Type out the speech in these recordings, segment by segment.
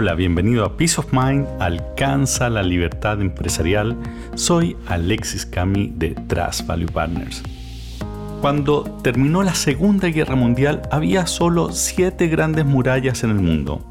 Hola, bienvenido a Peace of Mind, alcanza la libertad empresarial. Soy Alexis Cami de Trust Value Partners. Cuando terminó la Segunda Guerra Mundial había solo siete grandes murallas en el mundo.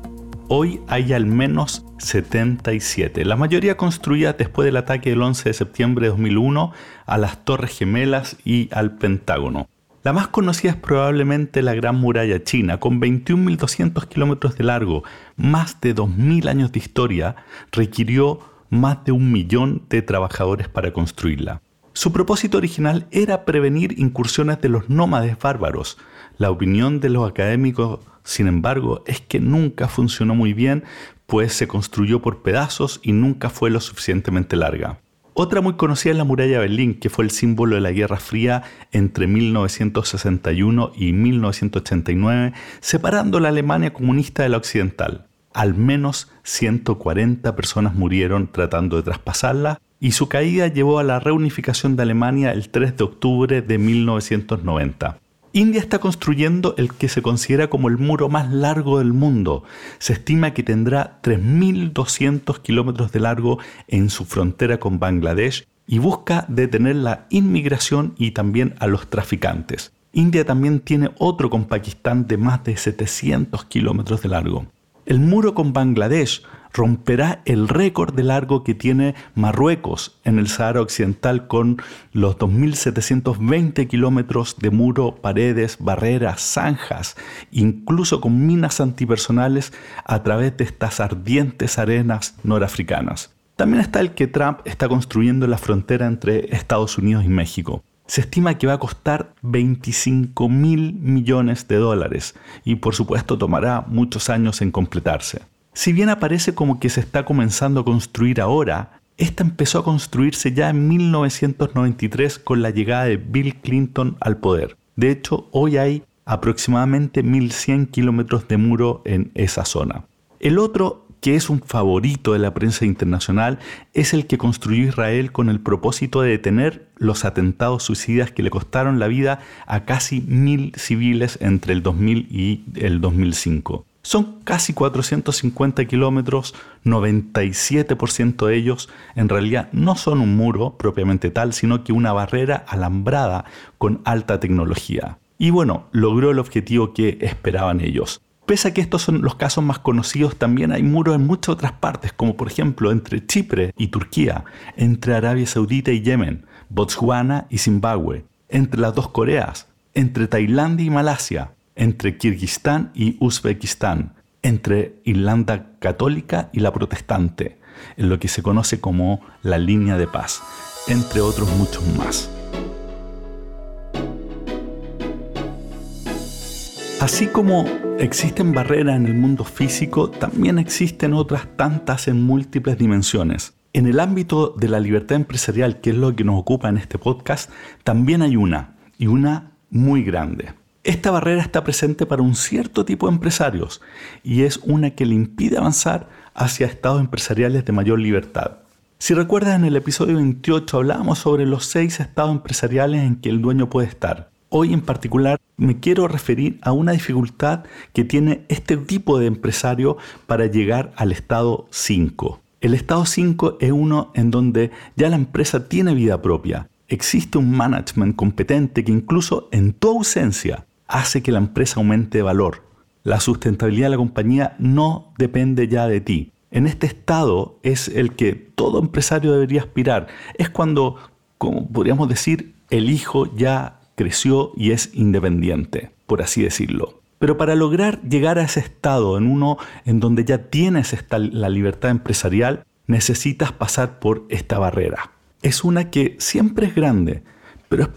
Hoy hay al menos 77, la mayoría construidas después del ataque del 11 de septiembre de 2001 a las Torres Gemelas y al Pentágono. La más conocida es probablemente la Gran Muralla China, con 21.200 kilómetros de largo, más de 2.000 años de historia, requirió más de un millón de trabajadores para construirla. Su propósito original era prevenir incursiones de los nómades bárbaros. La opinión de los académicos, sin embargo, es que nunca funcionó muy bien, pues se construyó por pedazos y nunca fue lo suficientemente larga. Otra muy conocida es la muralla de Berlín, que fue el símbolo de la Guerra Fría entre 1961 y 1989, separando la Alemania comunista de la occidental. Al menos 140 personas murieron tratando de traspasarla y su caída llevó a la reunificación de Alemania el 3 de octubre de 1990. India está construyendo el que se considera como el muro más largo del mundo. Se estima que tendrá 3.200 kilómetros de largo en su frontera con Bangladesh y busca detener la inmigración y también a los traficantes. India también tiene otro con Pakistán de más de 700 kilómetros de largo. El muro con Bangladesh romperá el récord de largo que tiene Marruecos en el Sahara Occidental con los 2.720 kilómetros de muro, paredes, barreras, zanjas, incluso con minas antipersonales a través de estas ardientes arenas norafricanas. También está el que Trump está construyendo en la frontera entre Estados Unidos y México. Se estima que va a costar 25 mil millones de dólares y por supuesto tomará muchos años en completarse. Si bien aparece como que se está comenzando a construir ahora, esta empezó a construirse ya en 1993 con la llegada de Bill Clinton al poder. De hecho, hoy hay aproximadamente 1.100 kilómetros de muro en esa zona. El otro, que es un favorito de la prensa internacional, es el que construyó Israel con el propósito de detener los atentados suicidas que le costaron la vida a casi mil civiles entre el 2000 y el 2005. Son casi 450 kilómetros, 97% de ellos en realidad no son un muro propiamente tal, sino que una barrera alambrada con alta tecnología. Y bueno, logró el objetivo que esperaban ellos. Pese a que estos son los casos más conocidos, también hay muros en muchas otras partes, como por ejemplo entre Chipre y Turquía, entre Arabia Saudita y Yemen, Botswana y Zimbabue, entre las dos Coreas, entre Tailandia y Malasia, entre Kirguistán y Uzbekistán, entre Irlanda católica y la protestante, en lo que se conoce como la línea de paz, entre otros muchos más. Así como existen barreras en el mundo físico, también existen otras tantas en múltiples dimensiones. En el ámbito de la libertad empresarial, que es lo que nos ocupa en este podcast, también hay una, y una muy grande. Esta barrera está presente para un cierto tipo de empresarios y es una que le impide avanzar hacia estados empresariales de mayor libertad. Si recuerdas en el episodio 28 hablábamos sobre los seis estados empresariales en que el dueño puede estar. Hoy en particular me quiero referir a una dificultad que tiene este tipo de empresario para llegar al estado 5. El estado 5 es uno en donde ya la empresa tiene vida propia. Existe un management competente que incluso en tu ausencia hace que la empresa aumente valor. La sustentabilidad de la compañía no depende ya de ti. En este estado es el que todo empresario debería aspirar. Es cuando, como podríamos decir, el hijo ya creció y es independiente, por así decirlo. Pero para lograr llegar a ese estado, en uno en donde ya tienes la libertad empresarial, necesitas pasar por esta barrera. Es una que siempre es grande, pero es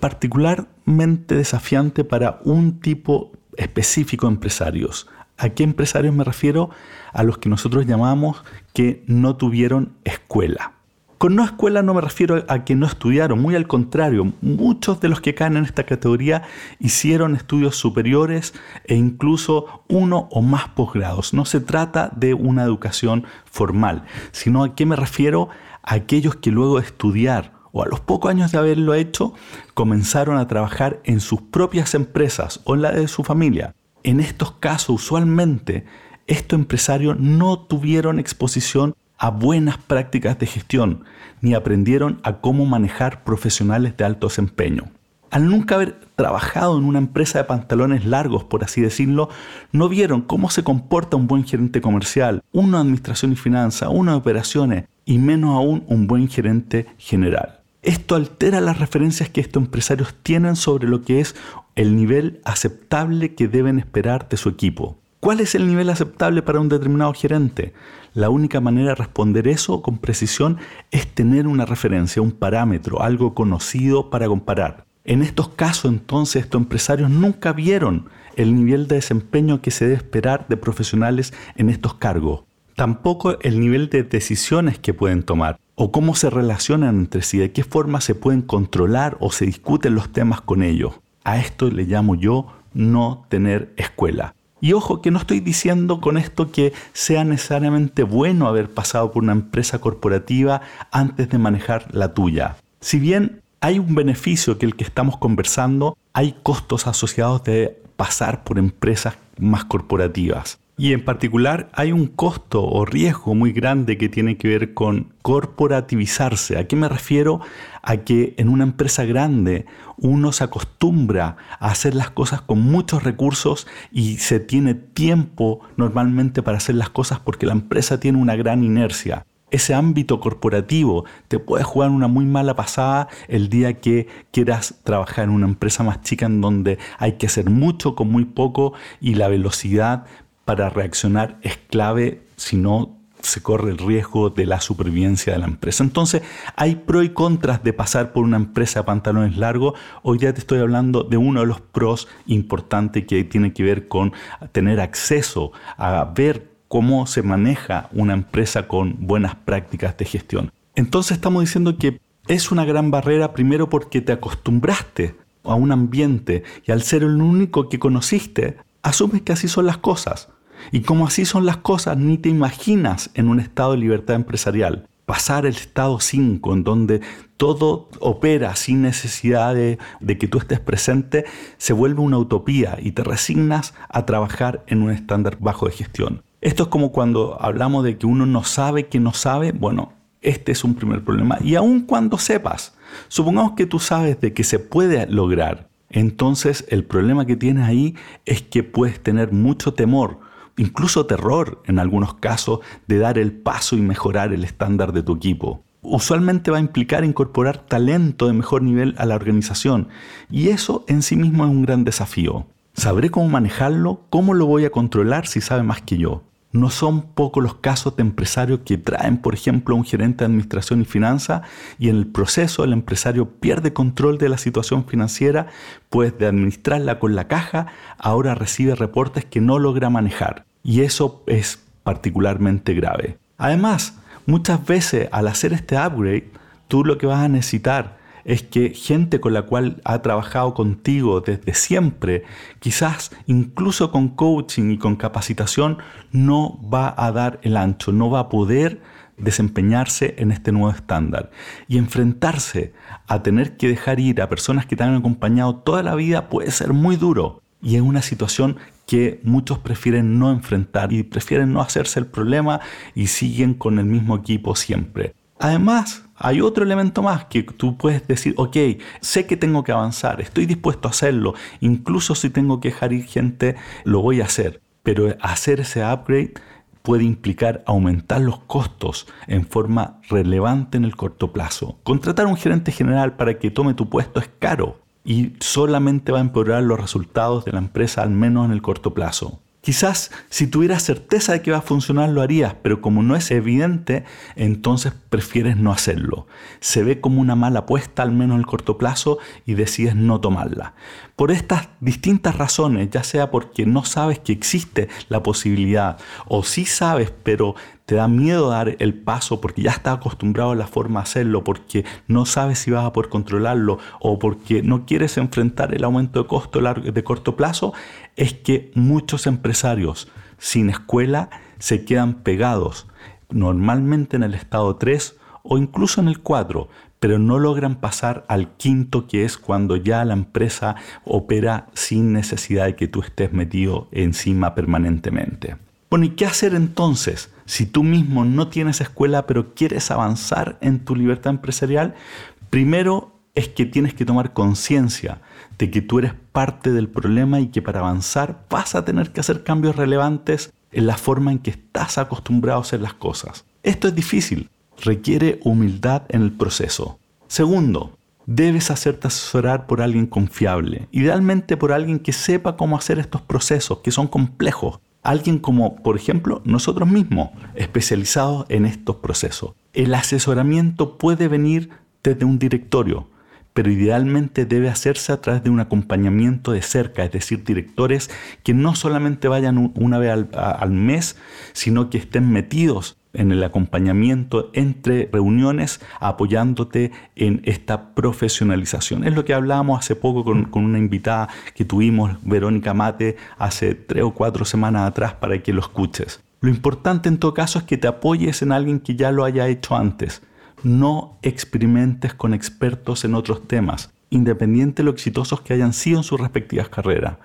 desafiante para un tipo específico de empresarios. ¿A qué empresarios me refiero? A los que nosotros llamamos que no tuvieron escuela. Con no escuela no me refiero a que no estudiaron, muy al contrario, muchos de los que caen en esta categoría hicieron estudios superiores e incluso uno o más posgrados. No se trata de una educación formal, sino a qué me refiero a aquellos que luego de estudiar o a los pocos años de haberlo hecho, comenzaron a trabajar en sus propias empresas o en la de su familia. En estos casos, usualmente, estos empresarios no tuvieron exposición a buenas prácticas de gestión, ni aprendieron a cómo manejar profesionales de alto desempeño. Al nunca haber trabajado en una empresa de pantalones largos, por así decirlo, no vieron cómo se comporta un buen gerente comercial, una administración y finanzas, una de operaciones y menos aún un buen gerente general. Esto altera las referencias que estos empresarios tienen sobre lo que es el nivel aceptable que deben esperar de su equipo. ¿Cuál es el nivel aceptable para un determinado gerente? La única manera de responder eso con precisión es tener una referencia, un parámetro, algo conocido para comparar. En estos casos entonces estos empresarios nunca vieron el nivel de desempeño que se debe esperar de profesionales en estos cargos. Tampoco el nivel de decisiones que pueden tomar o cómo se relacionan entre sí, de qué forma se pueden controlar o se discuten los temas con ellos. A esto le llamo yo no tener escuela. Y ojo que no estoy diciendo con esto que sea necesariamente bueno haber pasado por una empresa corporativa antes de manejar la tuya. Si bien hay un beneficio que el que estamos conversando, hay costos asociados de pasar por empresas más corporativas. Y en particular hay un costo o riesgo muy grande que tiene que ver con corporativizarse. ¿A qué me refiero? A que en una empresa grande uno se acostumbra a hacer las cosas con muchos recursos y se tiene tiempo normalmente para hacer las cosas porque la empresa tiene una gran inercia ese ámbito corporativo te puede jugar una muy mala pasada el día que quieras trabajar en una empresa más chica en donde hay que hacer mucho con muy poco y la velocidad para reaccionar es clave, si no se corre el riesgo de la supervivencia de la empresa. Entonces, hay pros y contras de pasar por una empresa de pantalones largos. Hoy ya te estoy hablando de uno de los pros importantes que tiene que ver con tener acceso a ver cómo se maneja una empresa con buenas prácticas de gestión. Entonces, estamos diciendo que es una gran barrera primero porque te acostumbraste a un ambiente y al ser el único que conociste, asumes que así son las cosas. Y como así son las cosas, ni te imaginas en un estado de libertad empresarial. Pasar el estado 5, en donde todo opera sin necesidad de, que tú estés presente, se vuelve una utopía y te resignas a trabajar en un estándar bajo de gestión. Esto es como cuando hablamos de que uno no sabe que no sabe. Bueno, este es un primer problema. Y aun cuando sepas, supongamos que tú sabes de que se puede lograr, entonces el problema que tienes ahí es que puedes tener mucho temor incluso terror en algunos casos de dar el paso y mejorar el estándar de tu equipo. Usualmente va a implicar incorporar talento de mejor nivel a la organización y eso en sí mismo es un gran desafío. ¿Sabré cómo manejarlo? ¿Cómo lo voy a controlar si sabe más que yo? No son pocos los casos de empresarios que traen, por ejemplo, un gerente de administración y finanzas y en el proceso el empresario pierde control de la situación financiera, pues de administrarla con la caja, ahora recibe reportes que no logra manejar. Y eso es particularmente grave. Además, muchas veces al hacer este upgrade, tú lo que vas a necesitar es que gente con la cual ha trabajado contigo desde siempre, quizás incluso con coaching y con capacitación, no va a dar el ancho, no va a poder desempeñarse en este nuevo estándar. Y enfrentarse a tener que dejar ir a personas que te han acompañado toda la vida puede ser muy duro. Y es una situación que muchos prefieren no enfrentar y prefieren no hacerse el problema y siguen con el mismo equipo siempre. Además, hay otro elemento más que tú puedes decir, ok, sé que tengo que avanzar, estoy dispuesto a hacerlo, incluso si tengo que dejar ir gente, lo voy a hacer. Pero hacer ese upgrade puede implicar aumentar los costos en forma relevante en el corto plazo. Contratar a un gerente general para que tome tu puesto es caro y solamente va a empeorar los resultados de la empresa al menos en el corto plazo. Quizás si tuvieras certeza de que va a funcionar lo harías, pero como no es evidente, entonces prefieres no hacerlo. Se ve como una mala apuesta, al menos en el corto plazo, y decides no tomarla. Por estas distintas razones, ya sea porque no sabes que existe la posibilidad, o sí sabes, pero te da miedo dar el paso porque ya estás acostumbrado a la forma de hacerlo, porque no sabes si vas a poder controlarlo o porque no quieres enfrentar el aumento de costo de corto plazo, es que muchos empresarios sin escuela se quedan pegados normalmente en el estado 3 o incluso en el 4, pero no logran pasar al quinto que es cuando ya la empresa opera sin necesidad de que tú estés metido encima permanentemente. Bueno, ¿y qué hacer entonces? Si tú mismo no tienes escuela pero quieres avanzar en tu libertad empresarial, primero es que tienes que tomar conciencia de que tú eres parte del problema y que para avanzar vas a tener que hacer cambios relevantes en la forma en que estás acostumbrado a hacer las cosas. Esto es difícil, requiere humildad en el proceso. Segundo, debes hacerte asesorar por alguien confiable, idealmente por alguien que sepa cómo hacer estos procesos, que son complejos. Alguien como, por ejemplo, nosotros mismos, especializados en estos procesos. El asesoramiento puede venir desde un directorio, pero idealmente debe hacerse a través de un acompañamiento de cerca, es decir, directores que no solamente vayan una vez al, mes, sino que estén metidos en el acompañamiento entre reuniones, apoyándote en esta profesionalización. Es lo que hablábamos hace poco con, una invitada que tuvimos, Verónica Mate, hace tres o cuatro semanas atrás para que lo escuches. Lo importante en todo caso es que te apoyes en alguien que ya lo haya hecho antes no experimentes con expertos en otros temas, independiente de lo exitosos que hayan sido en sus respectivas carreras.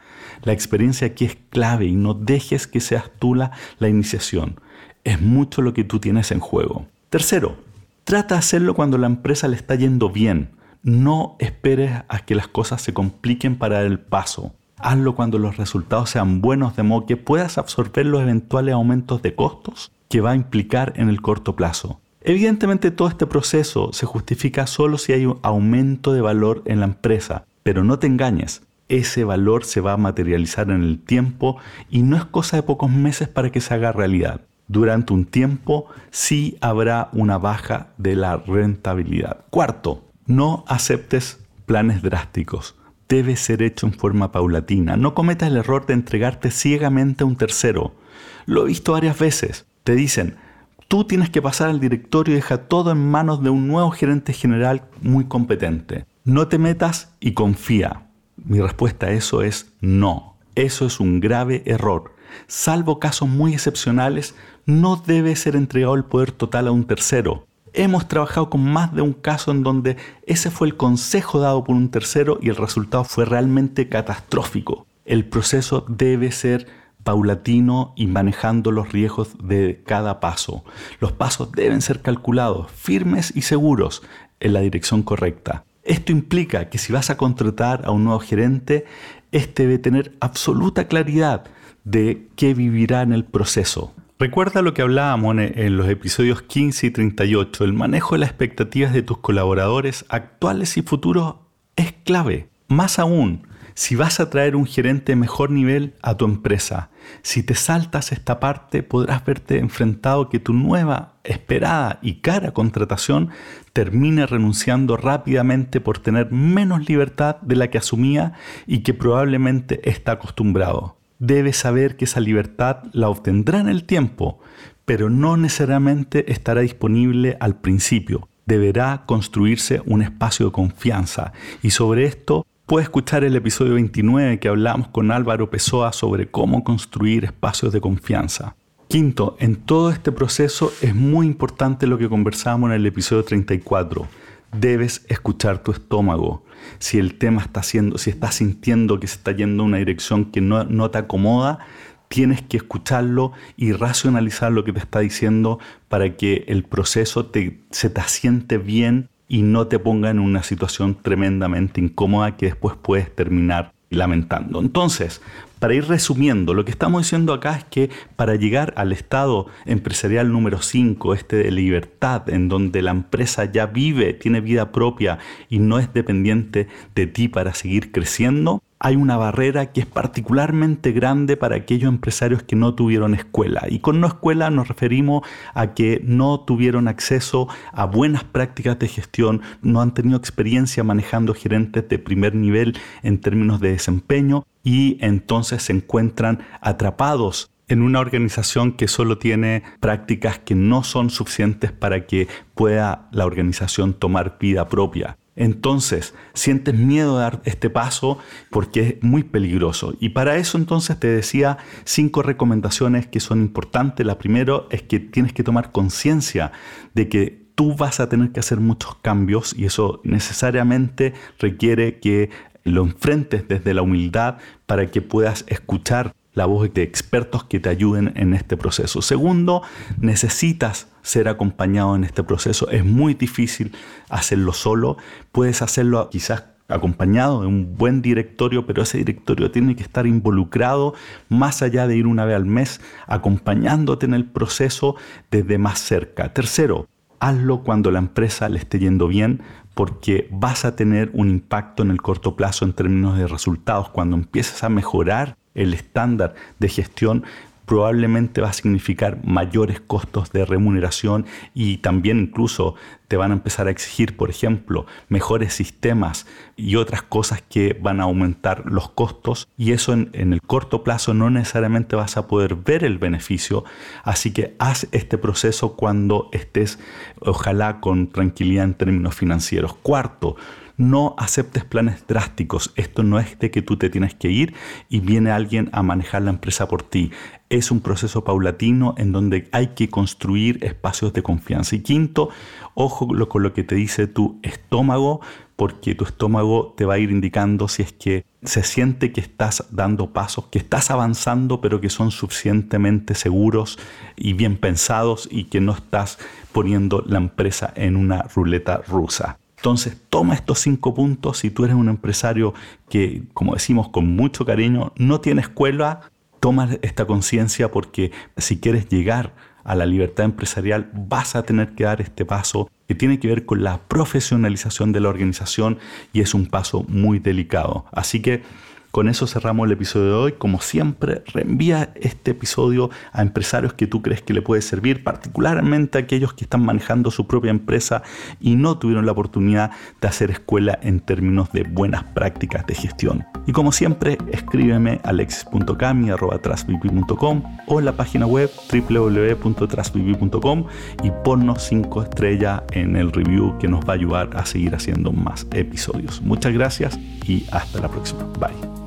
La experiencia aquí es clave y no dejes que seas tú la, la iniciación. Es mucho lo que tú tienes en juego. Tercero, trata de hacerlo cuando la empresa le está yendo bien. No esperes a que las cosas se compliquen para dar el paso. Hazlo cuando los resultados sean buenos de modo que puedas absorber los eventuales aumentos de costos que va a implicar en el corto plazo. Evidentemente todo este proceso se justifica solo si hay un aumento de valor en la empresa, pero no te engañes, ese valor se va a materializar en el tiempo y no es cosa de pocos meses para que se haga realidad. Durante un tiempo sí habrá una baja de la rentabilidad. Cuarto, no aceptes planes drásticos. Debe ser hecho en forma paulatina. No cometas el error de entregarte ciegamente a un tercero. Lo he visto varias veces. Te dicen, Tú tienes que pasar al directorio y dejar todo en manos de un nuevo gerente general muy competente. No te metas y confía. Mi respuesta a eso es no. Eso es un grave error. Salvo casos muy excepcionales, no debe ser entregado el poder total a un tercero. Hemos trabajado con más de un caso en donde ese fue el consejo dado por un tercero y el resultado fue realmente catastrófico. El proceso debe ser paulatino y manejando los riesgos de cada paso. Los pasos deben ser calculados, firmes y seguros en la dirección correcta. Esto implica que si vas a contratar a un nuevo gerente, este debe tener absoluta claridad de qué vivirá en el proceso. Recuerda lo que hablábamos en los episodios 15 y 38, el manejo de las expectativas de tus colaboradores actuales y futuros es clave. Más aún, si vas a traer un gerente de mejor nivel a tu empresa, si te saltas esta parte, podrás verte enfrentado que tu nueva, esperada y cara contratación termine renunciando rápidamente por tener menos libertad de la que asumía y que probablemente está acostumbrado. Debes saber que esa libertad la obtendrá en el tiempo, pero no necesariamente estará disponible al principio. Deberá construirse un espacio de confianza y sobre esto Puedes escuchar el episodio 29 que hablamos con Álvaro Pessoa sobre cómo construir espacios de confianza. Quinto, en todo este proceso es muy importante lo que conversamos en el episodio 34. Debes escuchar tu estómago. Si el tema está haciendo, si estás sintiendo que se está yendo en una dirección que no, no te acomoda, tienes que escucharlo y racionalizar lo que te está diciendo para que el proceso se te asiente bien y no te ponga en una situación tremendamente incómoda que después puedes terminar lamentando. Entonces, para ir resumiendo, lo que estamos diciendo acá es que para llegar al estado empresarial número 5, este de libertad, en donde la empresa ya vive, tiene vida propia y no es dependiente de ti para seguir creciendo, hay una barrera que es particularmente grande para aquellos empresarios que no tuvieron escuela. Y con no escuela nos referimos a que no tuvieron acceso a buenas prácticas de gestión, no han tenido experiencia manejando gerentes de primer nivel en términos de desempeño y entonces se encuentran atrapados en una organización que solo tiene prácticas que no son suficientes para que pueda la organización tomar vida propia entonces sientes miedo de dar este paso porque es muy peligroso. Y para eso entonces te decía cinco recomendaciones que son importantes. La primera es que tienes que tomar conciencia de que tú vas a tener que hacer muchos cambios y eso necesariamente requiere que lo enfrentes desde la humildad para que puedas escuchar la voz de expertos que te ayuden en este proceso. Segundo, necesitas ser acompañado en este proceso. Es muy difícil hacerlo solo. Puedes hacerlo quizás acompañado de un buen directorio, pero ese directorio tiene que estar involucrado más allá de ir una vez al mes, acompañándote en el proceso desde más cerca. Tercero, hazlo cuando la empresa le esté yendo bien porque vas a tener un impacto en el corto plazo en términos de resultados. Cuando empieces a mejorar el estándar de gestión, probablemente va a significar mayores costos de remuneración y también incluso te van a empezar a exigir, por ejemplo, mejores sistemas y otras cosas que van a aumentar los costos y eso en, el corto plazo no necesariamente vas a poder ver el beneficio, así que haz este proceso cuando estés ojalá con tranquilidad en términos financieros. Cuarto, no aceptes planes drásticos. Esto no es de que tú te tienes que ir y viene alguien a manejar la empresa por ti. Es un proceso paulatino en donde hay que construir espacios de confianza. Y quinto, ojo con lo que te dice tu estómago, porque tu estómago te va a ir indicando si es que se siente que estás dando pasos, que estás avanzando, pero que son suficientemente seguros y bien pensados y que no estás poniendo la empresa en una ruleta rusa. Entonces, toma estos cinco puntos. Si tú eres un empresario que, como decimos con mucho cariño, no tiene escuela, toma esta conciencia porque si quieres llegar a la libertad empresarial, vas a tener que dar este paso que tiene que ver con la profesionalización de la organización y es un paso muy delicado. Así que con eso cerramos el episodio de hoy. Como siempre, reenvía este episodio a empresarios que tú crees que le puede servir, particularmente a aquellos que están manejando su propia empresa y no tuvieron la oportunidad de hacer escuela en términos de buenas prácticas de gestión. Y como siempre, escríbeme a alexis.cami.com o en la página web www.trasvivir.com y ponnos 5 estrellas en el review que nos va a ayudar a seguir haciendo más episodios. Muchas gracias y hasta la próxima. Bye.